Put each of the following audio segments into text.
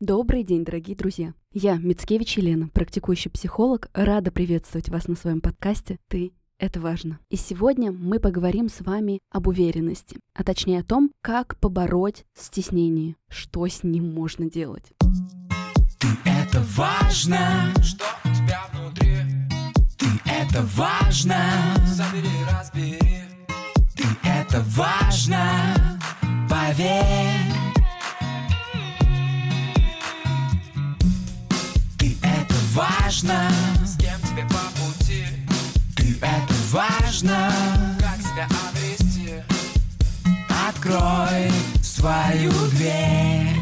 Добрый день, дорогие друзья! Я, Мицкевич Елена, практикующий психолог, рада приветствовать вас на своем подкасте «Ты это важно. И сегодня мы поговорим с вами об уверенности, а точнее о том, как побороть стеснение, что с ним можно делать. Ты это важно, что у тебя внутри. Ты это важно, забери, разбери. Ты это важно, поверь. Важно, с кем тебе по пути. Ты это важно, как себя обрести. Открой свою дверь.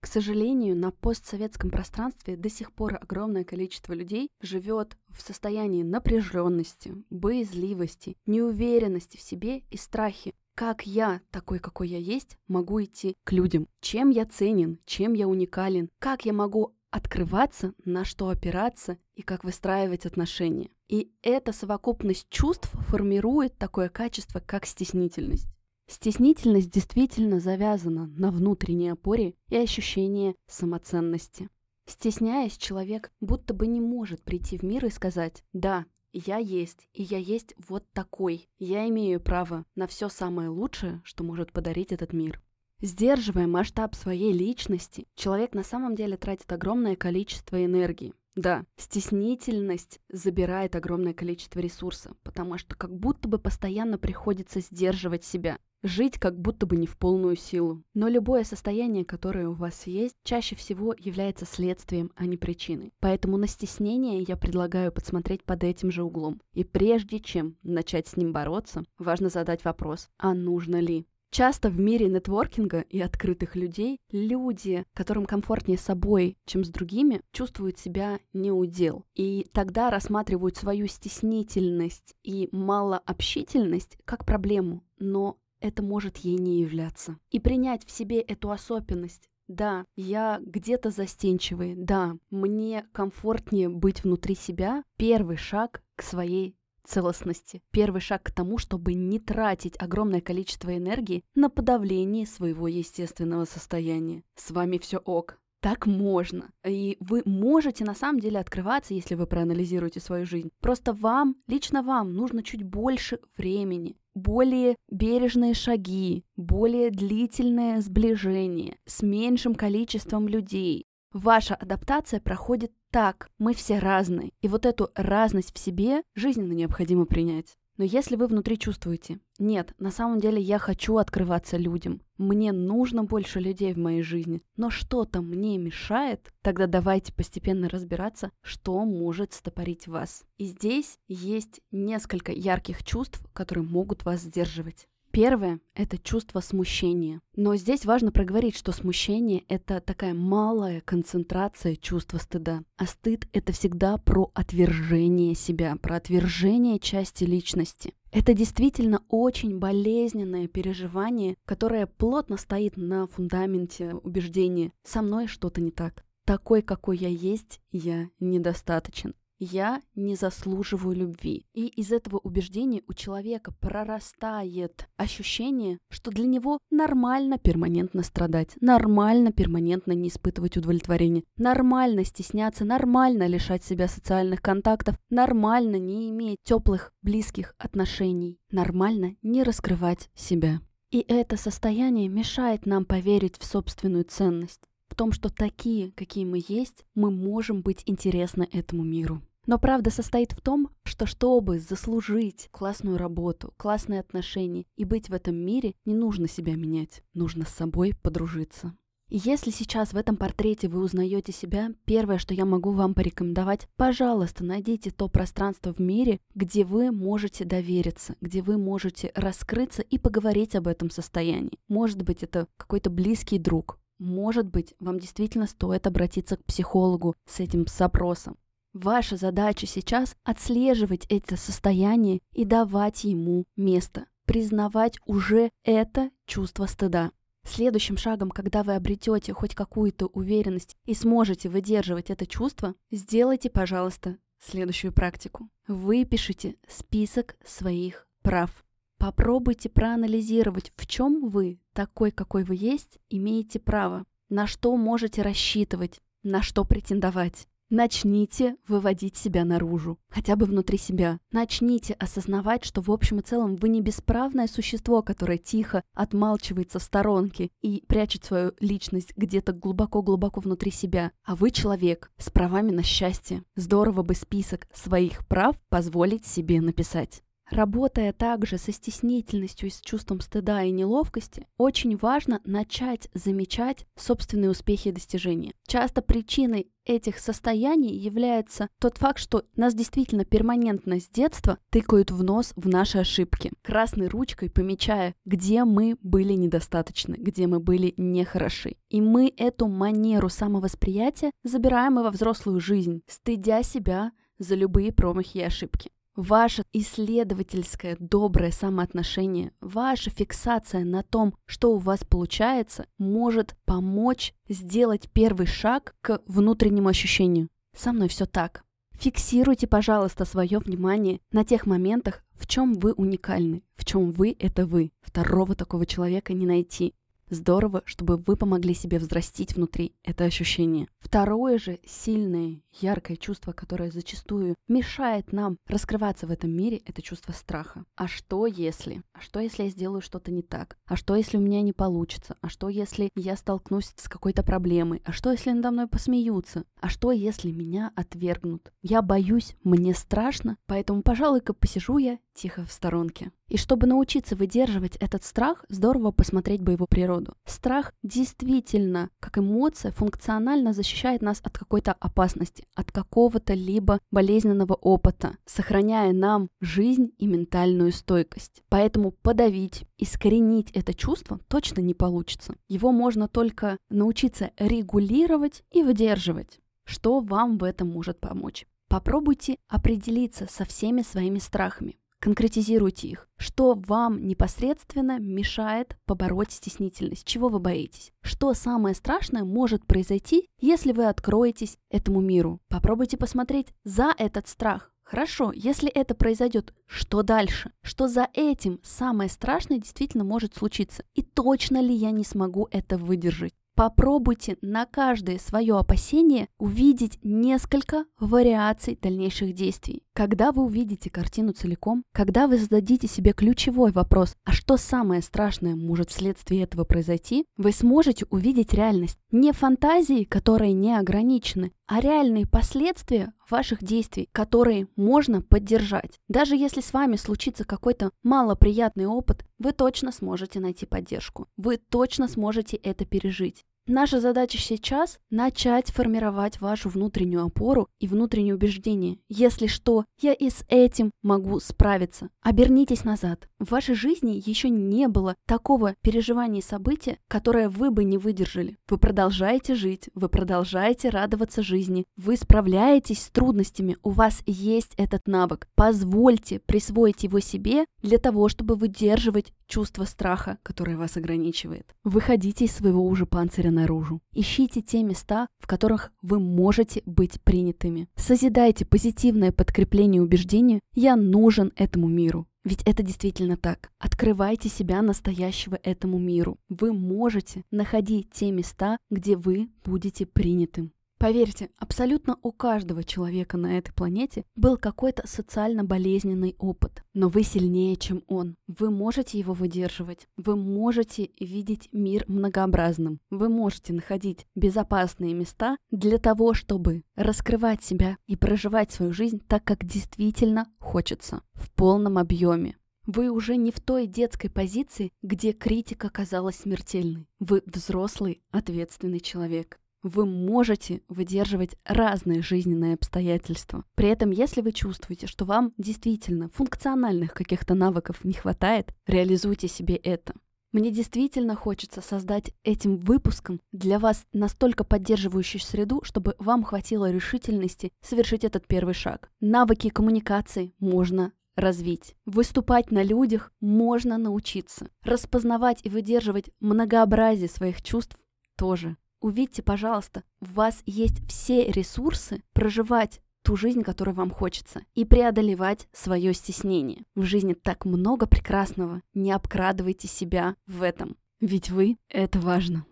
К сожалению, на постсоветском пространстве до сих пор огромное количество людей живет в состоянии напряженности, боязливости, неуверенности в себе и страхе как я, такой, какой я есть, могу идти к людям? Чем я ценен? Чем я уникален? Как я могу открываться, на что опираться и как выстраивать отношения? И эта совокупность чувств формирует такое качество, как стеснительность. Стеснительность действительно завязана на внутренней опоре и ощущении самоценности. Стесняясь, человек будто бы не может прийти в мир и сказать «Да, я есть, и я есть вот такой. Я имею право на все самое лучшее, что может подарить этот мир. Сдерживая масштаб своей личности, человек на самом деле тратит огромное количество энергии. Да, стеснительность забирает огромное количество ресурса, потому что как будто бы постоянно приходится сдерживать себя, жить как будто бы не в полную силу. Но любое состояние, которое у вас есть, чаще всего является следствием, а не причиной. Поэтому на стеснение я предлагаю подсмотреть под этим же углом. И прежде чем начать с ним бороться, важно задать вопрос, а нужно ли? Часто в мире нетворкинга и открытых людей люди, которым комфортнее с собой, чем с другими, чувствуют себя неудел. И тогда рассматривают свою стеснительность и малообщительность как проблему. Но это может ей не являться. И принять в себе эту особенность, да, я где-то застенчивый, да, мне комфортнее быть внутри себя, первый шаг к своей целостности. Первый шаг к тому, чтобы не тратить огромное количество энергии на подавление своего естественного состояния. С вами все ок. Так можно. И вы можете на самом деле открываться, если вы проанализируете свою жизнь. Просто вам, лично вам, нужно чуть больше времени, более бережные шаги, более длительное сближение с меньшим количеством людей. Ваша адаптация проходит так, мы все разные. И вот эту разность в себе жизненно необходимо принять. Но если вы внутри чувствуете, нет, на самом деле я хочу открываться людям, мне нужно больше людей в моей жизни, но что-то мне мешает, тогда давайте постепенно разбираться, что может стопорить вас. И здесь есть несколько ярких чувств, которые могут вас сдерживать. Первое — это чувство смущения. Но здесь важно проговорить, что смущение — это такая малая концентрация чувства стыда. А стыд — это всегда про отвержение себя, про отвержение части личности. Это действительно очень болезненное переживание, которое плотно стоит на фундаменте убеждения «со мной что-то не так». Такой, какой я есть, я недостаточен я не заслуживаю любви. И из этого убеждения у человека прорастает ощущение, что для него нормально перманентно страдать, нормально перманентно не испытывать удовлетворения, нормально стесняться, нормально лишать себя социальных контактов, нормально не иметь теплых, близких отношений, нормально не раскрывать себя. И это состояние мешает нам поверить в собственную ценность том, что такие, какие мы есть, мы можем быть интересны этому миру. Но правда состоит в том, что чтобы заслужить классную работу, классные отношения и быть в этом мире, не нужно себя менять, нужно с собой подружиться. И если сейчас в этом портрете вы узнаете себя, первое, что я могу вам порекомендовать, пожалуйста, найдите то пространство в мире, где вы можете довериться, где вы можете раскрыться и поговорить об этом состоянии. Может быть, это какой-то близкий друг, может быть, вам действительно стоит обратиться к психологу с этим запросом. Ваша задача сейчас отслеживать это состояние и давать ему место, признавать уже это чувство стыда. Следующим шагом, когда вы обретете хоть какую-то уверенность и сможете выдерживать это чувство, сделайте, пожалуйста, следующую практику. Выпишите список своих прав. Попробуйте проанализировать, в чем вы, такой, какой вы есть, имеете право, на что можете рассчитывать, на что претендовать. Начните выводить себя наружу, хотя бы внутри себя. Начните осознавать, что в общем и целом вы не бесправное существо, которое тихо отмалчивается в сторонке и прячет свою личность где-то глубоко-глубоко внутри себя, а вы человек с правами на счастье. Здорово бы список своих прав позволить себе написать. Работая также со стеснительностью и с чувством стыда и неловкости, очень важно начать замечать собственные успехи и достижения. Часто причиной этих состояний является тот факт, что нас действительно перманентно с детства тыкают в нос в наши ошибки, красной ручкой помечая, где мы были недостаточны, где мы были нехороши. И мы эту манеру самовосприятия забираем и во взрослую жизнь, стыдя себя за любые промахи и ошибки. Ваше исследовательское доброе самоотношение, ваша фиксация на том, что у вас получается, может помочь сделать первый шаг к внутреннему ощущению. Со мной все так. Фиксируйте, пожалуйста, свое внимание на тех моментах, в чем вы уникальны, в чем вы — это вы. Второго такого человека не найти. Здорово, чтобы вы помогли себе взрастить внутри это ощущение. Второе же сильное, яркое чувство, которое зачастую мешает нам раскрываться в этом мире, это чувство страха. А что если? А что если я сделаю что-то не так? А что если у меня не получится? А что если я столкнусь с какой-то проблемой? А что если надо мной посмеются? А что если меня отвергнут? Я боюсь, мне страшно, поэтому, пожалуй-ка, посижу я тихо в сторонке. И чтобы научиться выдерживать этот страх, здорово посмотреть бы его природу. Страх действительно, как эмоция, функционально защищает нас от какой-то опасности, от какого-то либо болезненного опыта, сохраняя нам жизнь и ментальную стойкость. Поэтому подавить, искоренить это чувство точно не получится. Его можно только научиться регулировать и выдерживать. Что вам в этом может помочь? Попробуйте определиться со всеми своими страхами. Конкретизируйте их. Что вам непосредственно мешает побороть стеснительность? Чего вы боитесь? Что самое страшное может произойти, если вы откроетесь этому миру? Попробуйте посмотреть за этот страх. Хорошо, если это произойдет, что дальше? Что за этим самое страшное действительно может случиться? И точно ли я не смогу это выдержать? Попробуйте на каждое свое опасение увидеть несколько вариаций дальнейших действий. Когда вы увидите картину целиком, когда вы зададите себе ключевой вопрос, а что самое страшное может вследствие этого произойти, вы сможете увидеть реальность. Не фантазии, которые не ограничены, а реальные последствия ваших действий, которые можно поддержать. Даже если с вами случится какой-то малоприятный опыт, вы точно сможете найти поддержку. Вы точно сможете это пережить. Наша задача сейчас — начать формировать вашу внутреннюю опору и внутреннее убеждение. Если что, я и с этим могу справиться. Обернитесь назад. В вашей жизни еще не было такого переживания и события, которое вы бы не выдержали. Вы продолжаете жить, вы продолжаете радоваться жизни, вы справляетесь с трудностями, у вас есть этот навык. Позвольте присвоить его себе для того, чтобы выдерживать чувство страха, которое вас ограничивает. Выходите из своего уже панциря наружу. Ищите те места, в которых вы можете быть принятыми. Созидайте позитивное подкрепление убеждению «я нужен этому миру». Ведь это действительно так. Открывайте себя настоящего этому миру. Вы можете находить те места, где вы будете принятым. Поверьте, абсолютно у каждого человека на этой планете был какой-то социально болезненный опыт, но вы сильнее, чем он. Вы можете его выдерживать, вы можете видеть мир многообразным, вы можете находить безопасные места для того, чтобы раскрывать себя и проживать свою жизнь так, как действительно хочется, в полном объеме. Вы уже не в той детской позиции, где критика казалась смертельной. Вы взрослый, ответственный человек вы можете выдерживать разные жизненные обстоятельства. При этом, если вы чувствуете, что вам действительно функциональных каких-то навыков не хватает, реализуйте себе это. Мне действительно хочется создать этим выпуском для вас настолько поддерживающую среду, чтобы вам хватило решительности совершить этот первый шаг. Навыки коммуникации можно развить. Выступать на людях можно научиться. Распознавать и выдерживать многообразие своих чувств тоже. Увидьте, пожалуйста, у вас есть все ресурсы проживать ту жизнь, которую вам хочется, и преодолевать свое стеснение. В жизни так много прекрасного, не обкрадывайте себя в этом, ведь вы — это важно.